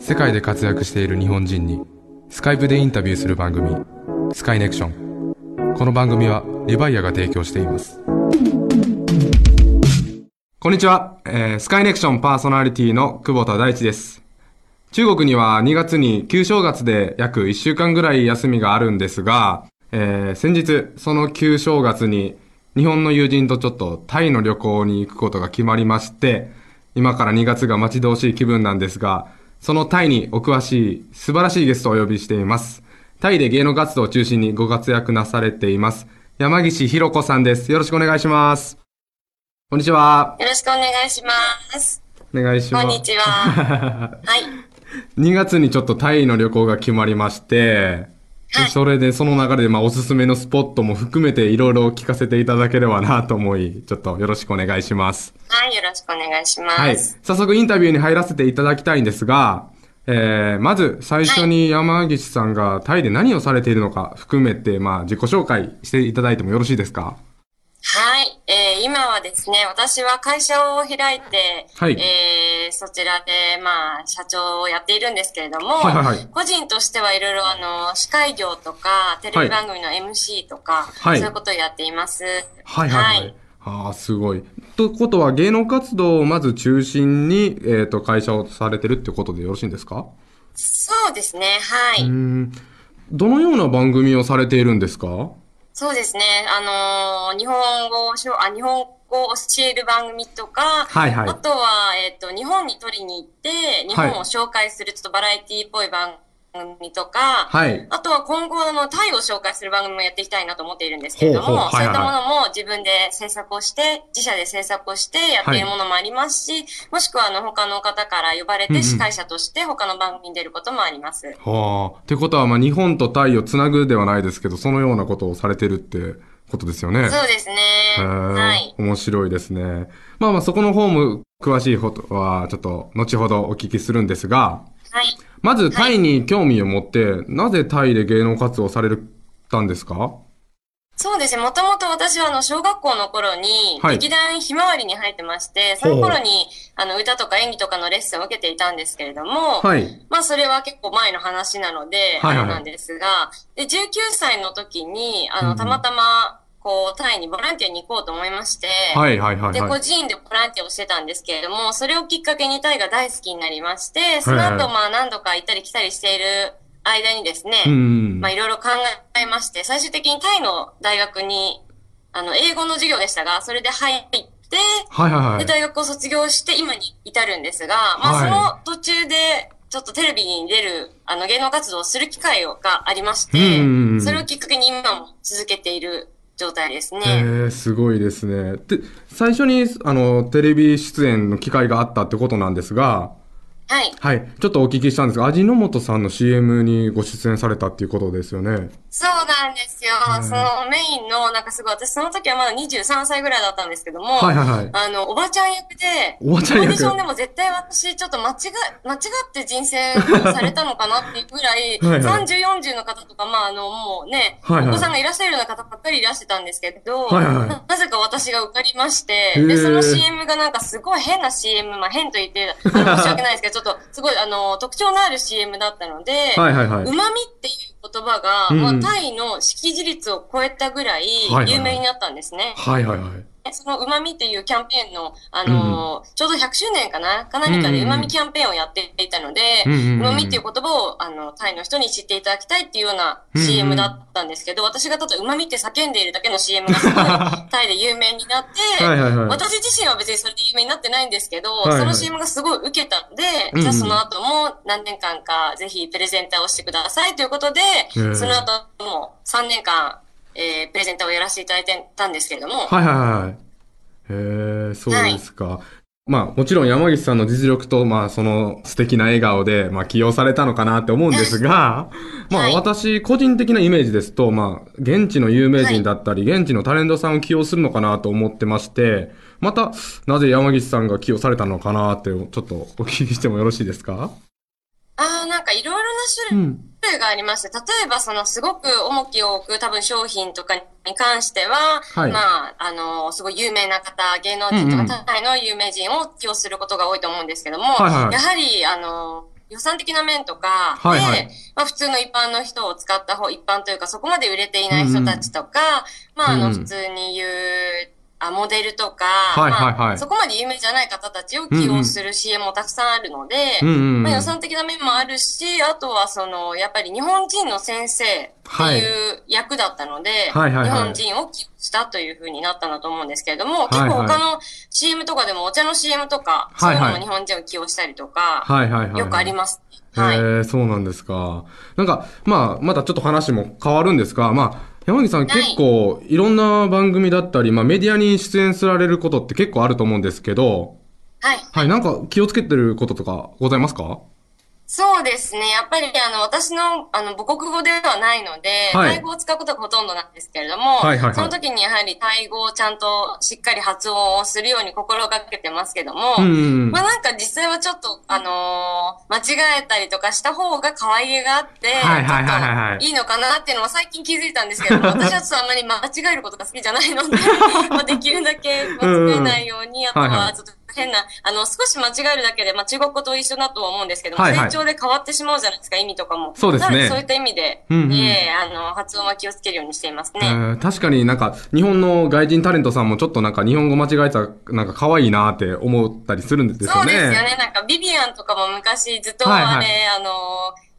世界で活躍している日本人にスカイプでインタビューする番組スカイネクション。この番組はリバイアが提供しています。こんにちは、えースカイネクションパーソナリティの久保田大地です。中国には2月に旧正月で約1週間ぐらい休みがあるんですが、えー先日その旧正月に日本の友人とちょっとタイの旅行に行くことが決まりまして、今から2月が待ち遠しい気分なんですが、そのタイにお詳しい素晴らしいゲストをお呼びしています。タイで芸能活動を中心にご活躍なされています。山岸ひろ子さんです。よろしくお願いします。こんにちは。よろしくお願いします。お願いします。こんにちは。はい。2月にちょっとタイの旅行が決まりまして、ではいそれでその流れでまあおすすめのスポットも含めていろいろ聞かせていただければなと思い、ちょっとよろしくお願いします。はい、よろしくお願いします。はい。早速インタビューに入らせていただきたいんですが、えー、まず最初に山岸さんがタイで何をされているのか含めて、まあ自己紹介していただいてもよろしいですか？はい、えー今はですね、私は会社を開いて、はいえーそちらで、まあ、社長をやっているんですけれども、はいはいはい個人としてはいろいろ、あの、司会業とか、テレビ番組の MC とか、はいそういうことをやっています。はいはいはい。ああ、すごい。ということは芸能活動をまず中心に、えっ、と、会社をされてるってことでよろしいんですか？そうですね、はい。ん。どのような番組をされているんですか？そうですね、あのー日本語をしょ、あ、日本語を教える番組とか、はいはい。あとは、えっ、と、日本に取りに行って、日本を紹介するちょっとバラエティっぽい番組とか、はい。あとは今後あのタイを紹介する番組もやっていきたいなと思っているんですけれども、ほうほうはいはいそういったものも自分で制作をして、自社で制作をしてやっているものもありますし、もしくはあの他の方から呼ばれうんうんて司会者として他の番組に出ることもあります。はあ。ってことは、まあ、日本とタイをつなぐではないですけど、そのようなことをされてるってことですよね。そうですね。はい。面白いですね。まあまあ、そこの方も詳しいことは、ちょっと、後ほどお聞きするんですが、はい。まず、タイに興味を持って、なぜタイで芸能活動をされたんですか？そうですね。もともと私はあの小学校の頃にはい劇団ひまわりに入ってまして、その頃にあの歌とか演技とかのレッスンを受けていたんですけれども、はい。まあそれは結構前の話なので、はいはいあれなんですが、で、19歳の時に、あの、うんうんたまたま、こう、タイにボランティアに行こうと思いまして、はいはいはいで、個はい。人でボランティアをしてたんですけれども、それをきっかけにタイが大好きになりまして、その後、まあ何度か行ったり来たりしている間にですね、うんまあいろいろ考えまして、最終的にタイの大学に、あの、英語の授業でしたが、それで入って、はいはいはい。で、大学を卒業して今に至るんですが、まあ、はいその途中で、ちょっとテレビに出る、あの、芸能活動をする機会がありましてそれをきっかけに今も続けている状態ですね。え、すごいですね。で、最初に、あの、テレビ出演の機会があったってことなんですが、はい。はい。ちょっとお聞きしたんですが、味の素さんの CM にご出演されたっていうことですよね。そうなんですよ。うんそのメインの、なんかすごい、私その時はまだ23歳ぐらいだったんですけども、はいはいはい。あの、おばちゃん役で、おばちゃん役オーディションでも絶対私、ちょっと間違、間違って人生をされたのかなっていうぐらい、はいはい30、40の方とか、まあ、あの、もうね、はいはいお子さんがいらっしゃるような方ばっかりいらしてたんですけど、はいはいはいななぜか私が受かりまして、で、その CM がなんかすごい変な CM、まあ変と言って、申し訳ないですけど、ちょっとすごい、あの、特徴のある CM だったので、はいはいはい。うまみっていう言葉が、うんまあ、タイの識字率を超えたぐらい有名になったんですね。はいはいはい。そのうまみっていうキャンペーンの、あのーちょうど100周年かな？か何かでうまみキャンペーンをやっていたので、うんうんうんうまみっていう言葉を、あの、タイの人に知っていただきたいっていうようなうんうん CM だったんですけど、私がただうまみって叫んでいるだけの CM がすごいタイで有名になって、はいはいはい。私自身は別にそれで有名になってないんですけど、はいはい。その CM がすごい受けたので、うんうん。じゃあその後も何年間かぜひプレゼンターをしてくださいということで、ーその後も3年間、えープレゼンターをやらせていただいてたんですけれども、はいはいはい。へえ、そうですか。まあ、もちろん山岸さんの実力と、まあ、その素敵な笑顔で、まあ、起用されたのかなって思うんですが、まあ、はい私、個人的なイメージですと、まあ、現地の有名人だったり、現地のタレントさんを起用するのかなと思ってまして、また、なぜ山岸さんが起用されたのかなって、ちょっとお聞きしてもよろしいですか？ああ、なんかいろいろなう種類ん。種類がありまして、例えばそのすごく重きを置く多分商品とかに関しては、はい。まあ、あの、すごい有名な方、芸能人とか他界の有名人を起用することが多いと思うんですけども、はいはい。やはり、あの、予算的な面とかで、はいはい。まあ普通の一般の人を使った方、一般というかそこまで売れていない人たちとか、まああうんうん。の普通に言う、あモデルとか、はいはいはいまあ、そこまで有名じゃない方たちを起用する CM もたくさんあるので、うんうんうんまあ、予算的な面もあるし、あとはその、やっぱり日本人の先生っていう役だったので、はいはいはい日本人を起用したというふうになったんだと思うんですけれども、はいはい結構他の CM とかでもお茶の CM とか、はいはいそういうのも日本人を起用したりとか、はいはいはい。よくありまます。はい。へえ、そうなんですか。なんか、まあ、またちょっと話も変わるんですが、まあ、山木さんはい結構いろんな番組だったり、まあメディアに出演されることって結構あると思うんですけど、はい。はい、なんか気をつけてることとかございますか？そうですね。やっぱり、あの、私の、あの、母国語ではないので、はい。タイ語を使うことがほとんどなんですけれども、はいはいはい。その時にやはりタイ語をちゃんとしっかり発音をするように心がけてますけども、うんうんうん。まあなんか実際はちょっと、あのー間違えたりとかした方が可愛げがあって、はいはいはいはいはい。いいのかなっていうのは最近気づいたんですけども、私はちょっとあんまり間違えることが好きじゃないので、まあできるだけ間違えないように、あとはちょっと変な、あの、少し間違えるだけで、まあ中国語と一緒だとは思うんですけども、はいはい成長で変わってしまうじゃないですか、意味とかも。そうですねそういった意味で、うんうんええあの、発音は気をつけるようにしていますね。えー確かになんか日本の外人タレントさんもちょっとなんか日本語間違えたらなんか可愛いなって思ったりするんですよね。そうですよね。なんか、ビビアンとかも昔ずっとあれ、はいはいあの、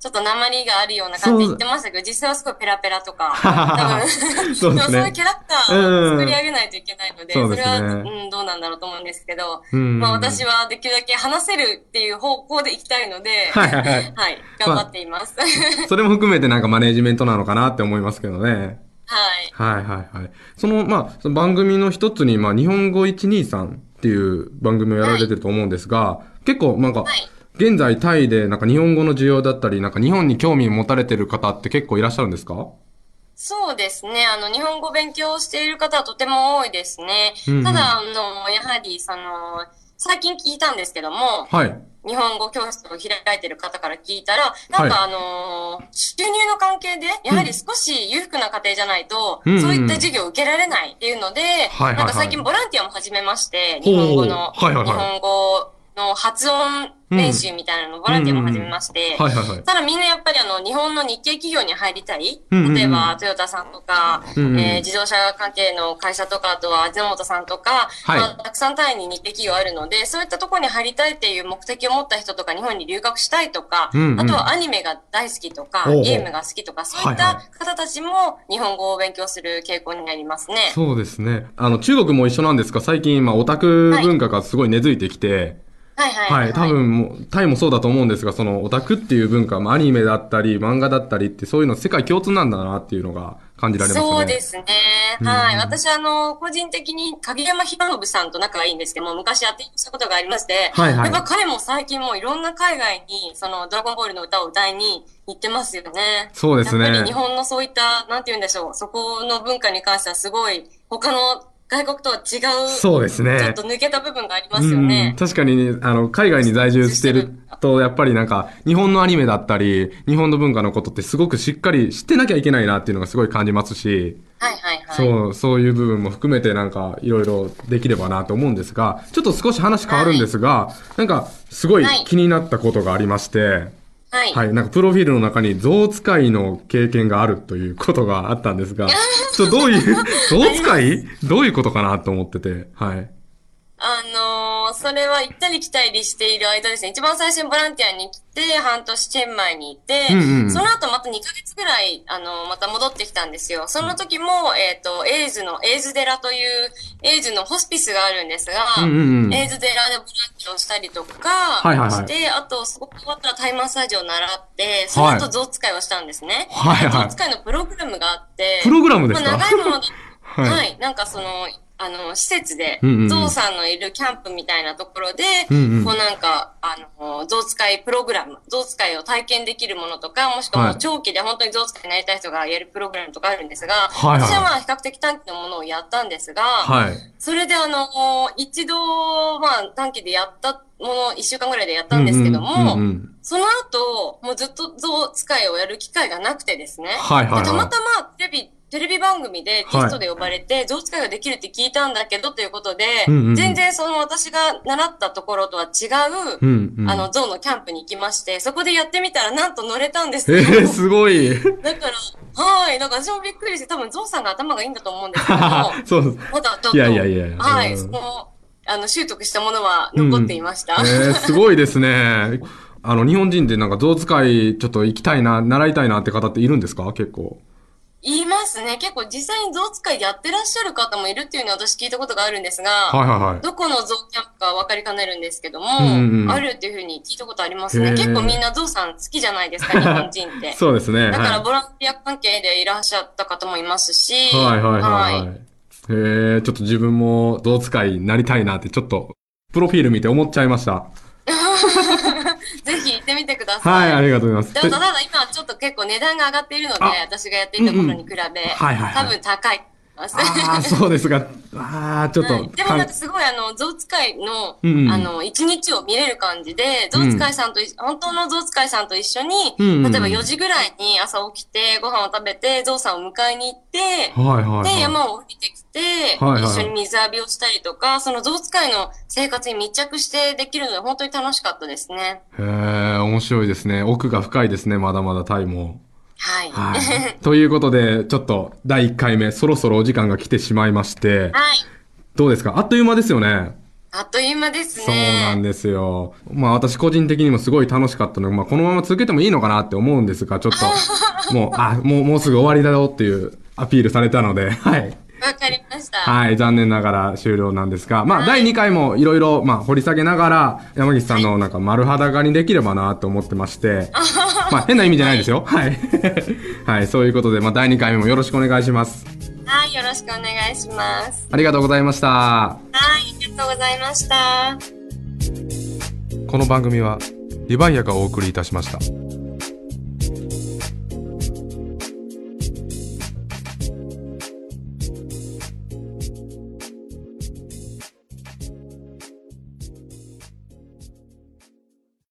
ちょっと鉛があるような感じで言ってましたけど、実際はすごいペラペラとか、多分、そうですねそういうキャラクターを作り上げないといけないので、うんそれは、うん、どうなんだろうと思うんですけど、うんまあ私はできるだけ話せるっていう方向で行きたいので、はいはいはいはい、頑張っています。それも含めてなんかマネージメントなのかなって思いますけどね。はい。はいはいはい。その、まあ、その番組の一つに、まあ、日本語123っていう番組をやられてると思うんですが、結構なんか、はい現在タイでなんか日本語の需要だったり、なんか日本に興味持たれてる方って結構いらっしゃるんですか？そうですね。あの、日本語を勉強している方はとても多いですね。うんうん。ただ、あの、やはり、その、最近聞いたんですけども、はい。日本語教室を開いてる方から聞いたら、なんかあのー収入の関係で、やはり少し裕福な家庭じゃないと、うんうん。そういった授業を受けられないっていうので、はいはいはい。なんか最近ボランティアも始めまして、ほう。日本語の、はいはいはい。日本語の発音練習みたいなのボランティアも始めまして、はいはいはい。ただみんなやっぱりあの、日本の日系企業に入りたい。例えば、トヨタさんとか、うんうんえー自動車関係の会社とか、あとは味の素さんとか、はいまあ、たくさんタイに日系企業あるので、そういったところに入りたいっていう目的を持った人とか、日本に留学したいとか、うんうんあとはアニメが大好きとか、ゲームが好きとか、そういっはいはた方たちも日本語を勉強する傾向になりますね。そうですね。あの、中国も一緒なんですが、最近、まあ、オタク文化がすごい根付いてきて、はいはいはい、多分もう、タイもそうだと思うんですが、そのオタクっていう文化、まあ、アニメだったり、漫画だったりって、そういうの世界共通なんだなっていうのが感じられますね。そうですね。うんはい。私、あの、個人的に影山博信さんと仲がいいんですけども、昔やってしたことがありまして、はいはいやっぱ彼も最近もういろんな海外に、その、ドラゴンボールの歌を歌いに行ってますよね。そうですねやっぱり日本のそういった、なんて言うんでしょう、そこの文化に関してはすごい、他の外国とは違う、そうですね。ちょっと抜けた部分がありますよねうん。確かに、あの、海外に在住してると、やっぱりなんか、日本のアニメだったり、日本の文化のことってすごくしっかり知ってなきゃいけないなっていうのがすごい感じますし、はいはいはい。そう、そういう部分も含めてなんか、いろいろできればなと思うんですが、ちょっと少し話変わるんですが、なんか、すごいはい気になったことがありまして、はい。はい、なんかプロフィールの中に象使いの経験があるということがあったんですが、ちょっとどういう、象使い？どういうことかなと思ってて、はい。あのーそれは行ったり来たりしている間ですね。一番最初にボランティアに来て、半年チェンマイにいて、うんうんその後また2ヶ月ぐらい、あのーまた戻ってきたんですよ。その時も、えっ、と、エイズの、エイズ寺という、エイズのホスピスがあるんですが、うんうんうんエイズ寺でボランティアをしたりとか、はいはいはいして、あと、そこ終わったらタイマッサージを習って、その後象使いをしたんですね。はいはい象使いのプログラムがあって、プログラムですか？まあ、長いものだ はいはい。なんかその、あの、施設で、ゾウさんのいるキャンプみたいなところで、うんうん。こうなんか、あの、ゾウ使いプログラム、ゾウ使いを体験できるものとか、もしくは長期で本当にゾウ使いになりたい人がやるプログラムとかあるんですが、はいはい。私はまあ比較的短期のものをやったんですが、はい。それであの、一度、まあ短期でやったもの、一週間ぐらいでやったんですけども、うんうんうんうん。その後、もうずっとゾウ使いをやる機会がなくてですね。はいはいはい。でたまたまテレビ、テレビ番組でゲストで呼ばれて、ゾウ使いができるって聞いたんだけどということで、うんうんうん全然その私が習ったところとは違う、うんうんあの、ゾウのキャンプに行きまして、そこでやってみたらなんと乗れたんですえよ。ー、すごい。だから、はい、なんか私もびっくりして、多分ゾウさんが頭がいいんだと思うんですけども、そうです。まだちょっと、いやいやいやいやはい、うんその、あの、習得したものは残っていました。えー、すごいですね。あの、日本人でなんか象使いちょっと行きたいな、習いたいなって方っているんですか？結構。言いますね。結構実際に象使いでやってらっしゃる方もいるっていうのは私聞いたことがあるんですが、はいはいはい。どこの象キャンプか分かりかねるんですけども、うんうんうんあるっていうふうに聞いたことありますね。結構みんな象さん好きじゃないですか、日本人って。そうですね。だからはボランティア関係でいらっしゃった方もいますし、いはいはいはい、は。はいへえ、ちょっと自分も象使いになりたいなってちょっと、プロフィール見て思っちゃいました。ぜひ行ってみてください。はい、ありがとうございます。でもただ今ちょっと結構値段が上がっているので、あ私がやっていた頃に比べ、はいはいはい多分高います。ああ、そうですが、ああ、ちょっと、はいでもなんかすごいあの、象使いの、うんうんあの、一日を見れる感じで、象使いさんとい、本当の象使いさんと一緒に、うんうんうん例えば4時ぐらいに朝起きて、ご飯を食べて、象さんを迎えに行って、はいはい、はい。で、山を降りてきて、はいはい一緒に水浴びをしたりとか、その象使いの生活に密着してできるので、本当に楽しかったですね。へえ、面白いですね。奥が深いですね、まだまだタイも。はい。ははい。い。ということで、ちょっと第1回目、そろそろお時間が来てしまいまして、どうですか？あっという間ですよね。あっという間ですね。そうなんですよ。まあ私個人的にもすごい楽しかったので、まあこのまま続けてもいいのかなって思うんですが、ちょっと、もう、あ、もう、もうすぐ終わりだよっていうアピールされたので、はい。わかりました。はい、残念ながら終了なんですが、まあ、第2回もいろいろ、まあ、掘り下げながら、山岸さんのなんか丸裸にできればなと思ってまして、まあ、変な意味じゃないですよ。はい。はい、そういうことで、まあ、第2回目もよろしくお願いします。はい、よろしくお願いします。ありがとうございました。はい、ありがとうございました。この番組は、リバイアがお送りいたしました。